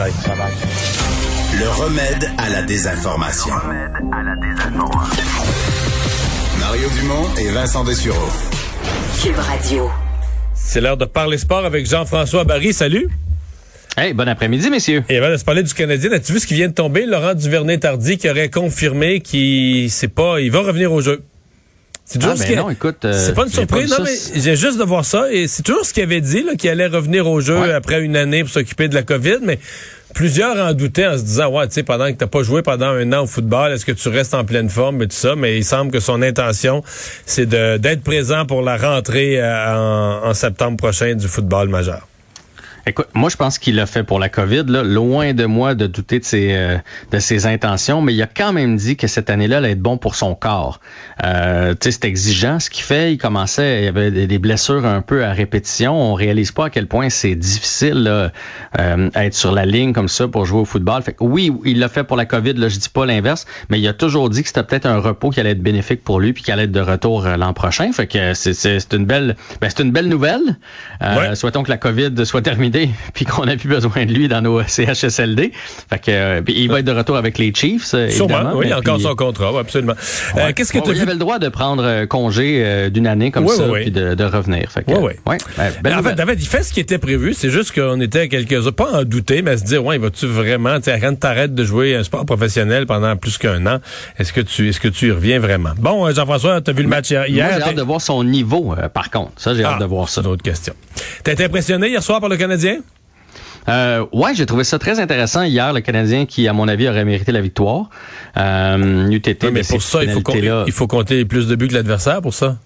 Bye. Le remède à la désinformation. Mario Dumont et Vincent Dessureau. Cube Radio. C'est l'heure de parler sport avec Jean-François Barry. Salut. Hey, bon après-midi, messieurs. Et avant de se parler du Canadien, as-tu vu ce qui vient de tomber? Laurent Duvernay-Tardy qui aurait confirmé qu'il sait pas, il va revenir au jeu. C'est toujours ah, ce ben non, écoute, euh, c'est pas une surprise, non, mais j'ai juste de voir ça. Et c'est toujours ce qu'il avait dit, qu'il allait revenir au jeu après une année pour s'occuper de la COVID, mais plusieurs en doutaient en se disant, ouais, tu sais, pendant que t'as pas joué pendant un an au football, est-ce que tu restes en pleine forme et tout ça? Mais il semble que son intention, c'est d'être présent pour la rentrée euh, en septembre prochain du football majeur. Écoute, moi, je pense qu'il l'a fait pour la COVID. Là. Loin de moi de douter de ses, euh, de ses intentions, mais il a quand même dit que cette année-là allait être bon pour son corps. Euh, c'est exigeant ce qu'il fait. Il commençait, il y avait des blessures un peu à répétition. On réalise pas à quel point c'est difficile là, euh, être sur la ligne comme ça pour jouer au football. Fait que, oui, il l'a fait pour la COVID. Là, je dis pas l'inverse, mais il a toujours dit que c'était peut-être un repos qui allait être bénéfique pour lui puis qu'il allait être de retour euh, l'an prochain. Fait que c'est une belle, ben, c'est une belle nouvelle. Euh, Souhaitons que la COVID soit terminée puis qu'on n'a plus besoin de lui dans nos CHSLD. Fait que, euh, il va être de retour avec les Chiefs, euh, Sûrement, oui, encore son contrat, absolument. Euh, qu'est-ce que tu Il avait le droit de prendre congé d'une année comme ça, puis de, revenir. Fait que, oui, oui. en fait, David, il fait ce qui était prévu. C'est juste qu'on était quelques pas en douter, mais à se dire, ouais, vas-tu vraiment, tu quand t'arrêtes de jouer un sport professionnel pendant plus qu'un an, est-ce que tu, est-ce que tu y reviens vraiment? Bon, Jean-François, t'as vu le match hier? Moi, j'ai hâte de voir son niveau, par contre. Ça, j'ai hâte ah, de voir ça. C'est une autre question. T'as été impressionné hier soir par le Canadien? Euh, ouais, j'ai trouvé ça très intéressant hier, le Canadien qui, à mon avis, aurait mérité la victoire. Euh, mais pour ça, il faut, compter, il faut compter plus de buts que l'adversaire pour ça.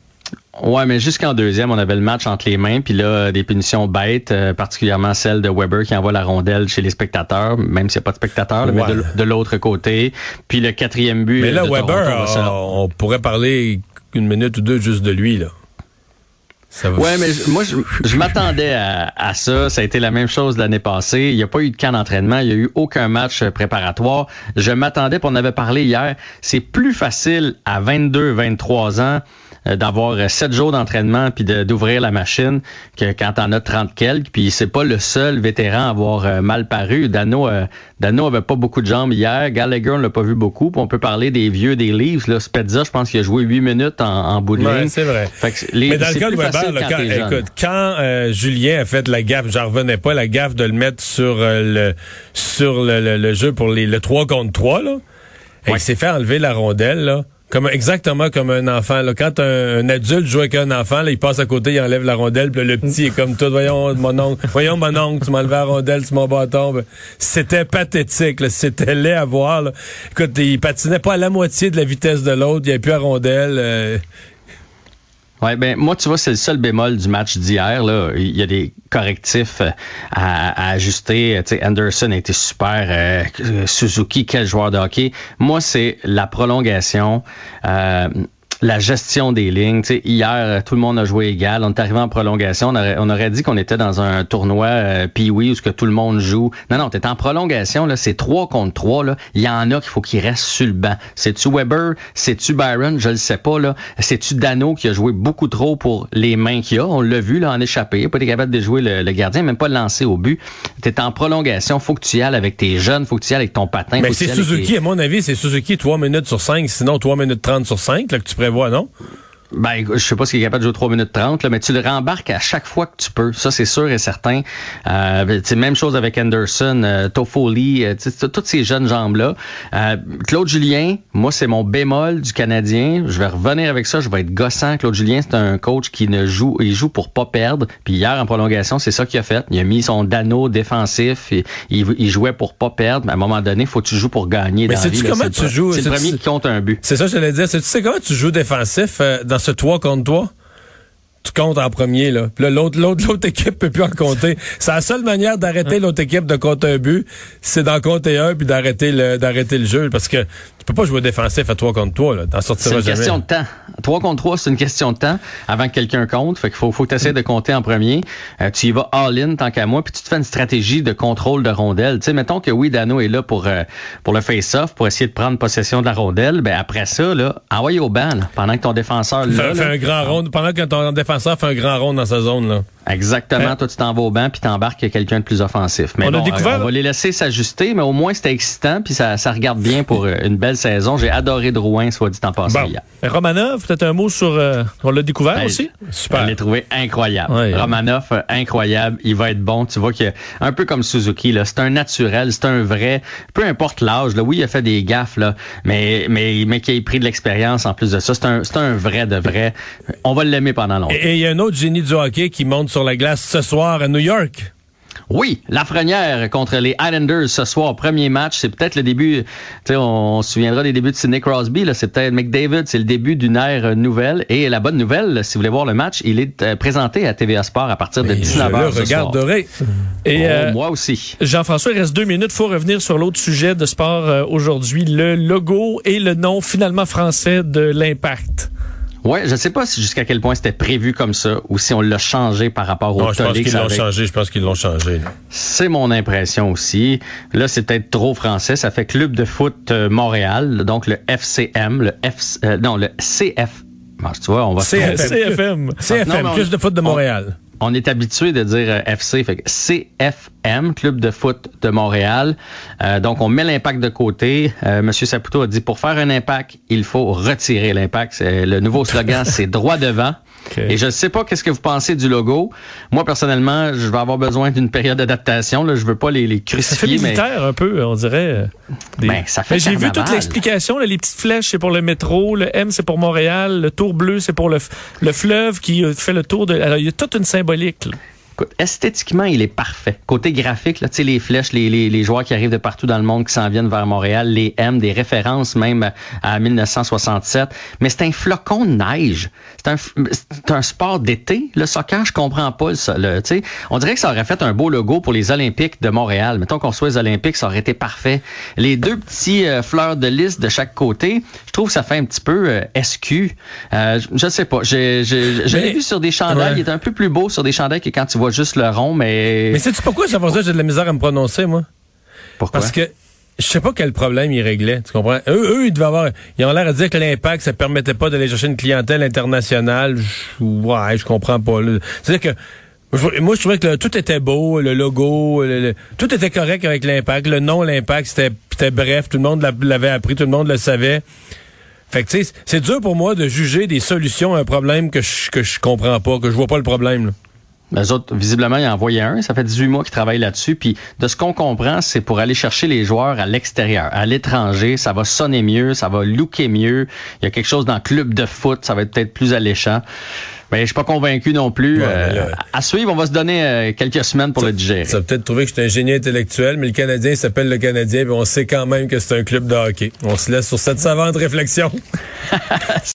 Ouais, mais jusqu'en deuxième, on avait le match entre les mains, puis là, des punitions bêtes, euh, particulièrement celle de Weber qui envoie la rondelle chez les spectateurs, même s'il n'y a pas de spectateurs, mais de, l'autre côté. Puis le quatrième but. Mais là, Weber, on pourrait parler une minute ou deux juste de lui, là. Ouais, mais moi, je, m'attendais à, ça. Ça a été la même chose l'année passée. Il n'y a pas eu de camp d'entraînement. Il n'y a eu aucun match préparatoire. Je m'attendais, on avait parlé hier, c'est plus facile à 22, 23 ans euh, d'avoir euh, sept jours d'entraînement puis d'ouvrir la machine que quand t'en as 30 quelques. Puis c'est pas le seul vétéran à avoir euh, mal paru. Dano, Dano avait pas beaucoup de jambes hier. Gallagher, on l'a pas vu beaucoup. Puis on peut parler des vieux des livres. Là, Spezza, je pense qu'il a joué huit minutes en, en bout de ligne. c'est vrai. Mais dans le cas de Weber, quand, écoute, quand Julien a fait la gaffe, j'en revenais pas, la gaffe de le mettre sur le sur le, jeu pour les, le 3 contre 3, là. Il s'est fait enlever la rondelle, là. Comme exactement comme un enfant. Là. Quand un, adulte joue avec un enfant, là, il passe à côté, il enlève la rondelle, puis le petit est comme tout. Voyons mon oncle, voyons mon oncle, tu enlevé la rondelle, tu mon bâton. Ben, c'était pathétique. C'était laid à voir. Là. Écoute, il patinait pas à la moitié de la vitesse de l'autre. Il n'y avait plus la rondelle. Euh, Ouais, ben moi, tu vois, c'est le seul bémol du match d'hier. Là, il y a des correctifs euh, à, ajuster. Tu sais, Anderson a été super. Euh, Suzuki, quel joueur de hockey. Moi, c'est la prolongation. Euh, la gestion des lignes. Tu sais, hier, tout le monde a joué égal. On est arrivé en prolongation. On aurait, on aurait dit qu'on était dans un tournoi euh, oui où ce que tout le monde joue. Non, non, t'es en prolongation. Là, c'est 3 contre 3. Là. Il y en a qu'il faut qu'ils restent sur le banc. C'est-tu Weber? C'est-tu Byron? Je le sais pas. là. C'est-tu Dano qui a joué beaucoup trop pour les mains qu'il a? On l'a vu là, en échappé. Il pas été capable de jouer le, gardien, même pas le lancer au but. T'es en prolongation. Faut que tu y ailles avec tes jeunes. Faut que tu y ailles avec ton patin. Mais c'est Suzuki, à mon avis, c'est Suzuki 3 minutes sur 5, sinon 3 minutes 30 sur 5 là, que tu prévois non? Ben, je sais pas s'il est capable de jouer 3 minutes 30, là, mais tu le rembarques à chaque fois que tu peux. Ça, c'est sûr et certain. Euh, même chose avec Anderson, euh, Toffoli, euh, toutes ces jeunes jambes-là. Euh, Claude Julien, moi, c'est mon bémol du Canadien. Je vais revenir avec ça. Je vais être gossant. Claude Julien, c'est un coach qui ne joue, il joue pour pas perdre. Puis hier, en prolongation, c'est ça qu'il a fait. Il a mis son dano défensif. Et, il, jouait pour pas perdre. Mais à un moment donné, faut que tu joues pour gagner. Mais sais-tu comment tu joues? C'est le premier qui compte un but. C'est ça, je l'ai dire. Tu sais comment tu joues défensif dans ce 3 contre 3? tu comptes en premier là. Puis l'autre l'autre l'autre équipe peut plus en compter. C'est la seule manière d'arrêter l'autre équipe de compter un but, c'est d'en compter un puis d'arrêter le d'arrêter le jeu parce que tu peux pas jouer défensif à 3 contre 3, là. T'en sortiras jamais. C'est une question de temps. 3 contre 3, c'est une question de temps avant que quelqu'un compte. Fait qu'il faut, faut que tu essaies de compter en premier. Euh, tu y vas all-in tant qu'à moi, puis tu te fais une stratégie de contrôle de rondelle. Tu sais, mettons que oui, Dano est là pour, euh, pour le face-off, pour essayer de prendre possession de la rondelle. Ben après ça, là, envoie au ban, pendant que ton défenseur là, fait, un grand rond, pendant que ton défenseur fait un grand rond dans sa zone, là. Exactement. Toi, tu t'en vas au banc puis t'embarques quelqu'un de plus offensif. Mais on, a découvert... on va les laisser s'ajuster, mais au moins c'était excitant puis ça, ça regarde bien pour euh, une belle saison. J'ai adoré Drouin, soit dit en passant hier. Romanov, peut-être un mot sur... Euh, on l'a découvert ben, aussi? Super. Je l'ai trouvé incroyable. Romanov, euh, incroyable. Il va être bon. Tu vois que un peu comme Suzuki, là, c'est un naturel, c'est un vrai. Peu importe l'âge, là. Oui, il a fait des gaffes, là, mais, mais, mais qui a pris de l'expérience en plus de ça. C'est un, c'est un vrai de vrai. On va l'aimer pendant longtemps. Et il y a un autre génie du hockey qui monte sur la glace ce soir à New York? Oui, la première contre les Islanders ce soir, premier match. C'est peut-être le début, on, on se souviendra des débuts de Sidney Crosby, c'est peut-être McDavid, c'est le début d'une ère nouvelle. Et la bonne nouvelle, si vous voulez voir le match, il est euh, présenté à TVA Sport à partir de 19h. Je regarderai. Et oh, euh, moi aussi. Jean-François, il reste deux minutes. faut revenir sur l'autre sujet de sport euh, aujourd'hui, le logo et le nom finalement français de l'Impact. Ouais, je sais pas si jusqu'à quel point c'était prévu comme ça ou si on l'a changé par rapport au non, je pense qu'ils l'ont changé. Je pense qu'ils l'ont changé. C'est mon impression aussi. Là, c'est peut-être trop français. Ça fait Club de foot euh, Montréal, donc le FCM, le F, euh, non, le CF. tu vois, on va CFM. CFM. CFM, Club de foot de Montréal on est habitué de dire euh, FC, fait CFM, Club de foot de Montréal. Euh, donc, on met l'impact de côté. Euh, Monsieur Saputo a dit, pour faire un impact, il faut retirer l'impact. Le nouveau slogan, c'est droit devant. Et je ne sais pas qu'est-ce que vous pensez du logo. Moi, personnellement, je vais avoir besoin d'une période d'adaptation. Je veux pas les, les crucifier. Ça fait militaire un peu, on dirait. Ben, ça fait J'ai vu toute l'explication. Les petites flèches, c'est pour le métro. Le M, c'est pour Montréal. Le tour bleu, c'est pour le, le fleuve qui fait le tour de... Alors, il y a toute une symbolique. symbolique. Là. Esthétiquement, il est parfait. Côté graphique, là, les flèches, les, les, les, joueurs qui arrivent de partout dans le monde, qui s'en viennent vers Montréal, les M, des références même à 1967. Mais c'est un flocon de neige. C'est un, un, sport d'été. Le soccer, je comprends pas ça. Le, on dirait que ça aurait fait un beau logo pour les Olympiques de Montréal. Mettons qu'on soit les Olympiques, ça aurait été parfait. Les deux petits euh, fleurs de lys de chaque côté, je trouve que ça fait un petit peu euh, SQ. Euh, je, ne sais pas. J'ai vu sur des chandails. Il est un peu plus beau sur des chandails que quand tu vois juste le rond, mais... Mais sais-tu pourquoi ça j'ai de la misère à me prononcer, moi? Pourquoi? Parce que je sais pas quel problème ils réglaient, tu comprends? Eux, eux ils devaient avoir, ils ont l'air de dire que l'impact, ça permettait pas d'aller chercher une clientèle internationale. ouais, je comprends pas. C'est-à-dire que, moi, je trouvais que tout était beau, le logo, tout était correct avec l'impact. Le nom, l'impact, c'était bref, tout le monde l'avait appris, tout le monde le savait. Fait que, tu sais, c'est dur pour moi de juger des solutions à un problème que je, que je comprends pas, que je vois pas le problème. Là. Les autres, visiblement, ils en envoyé un. Ça fait 18 mois qu'ils travaillent là-dessus. Puis de ce qu'on comprend, c'est pour aller chercher les joueurs à l'extérieur, à l'étranger. Ça va sonner mieux, ça va looker mieux. Il y a quelque chose dans le club de foot, ça va être peut-être plus alléchant. Mais je suis pas convaincu non plus. Euh, à suivre, on va se donner euh, quelques semaines pour le digérer. Ça peut-être trouvé que j'étais un génie intellectuel, mais le Canadien s'appelle le Canadien, et on sait quand même que c'est un club de hockey. On se laisse sur cette savante réflexion.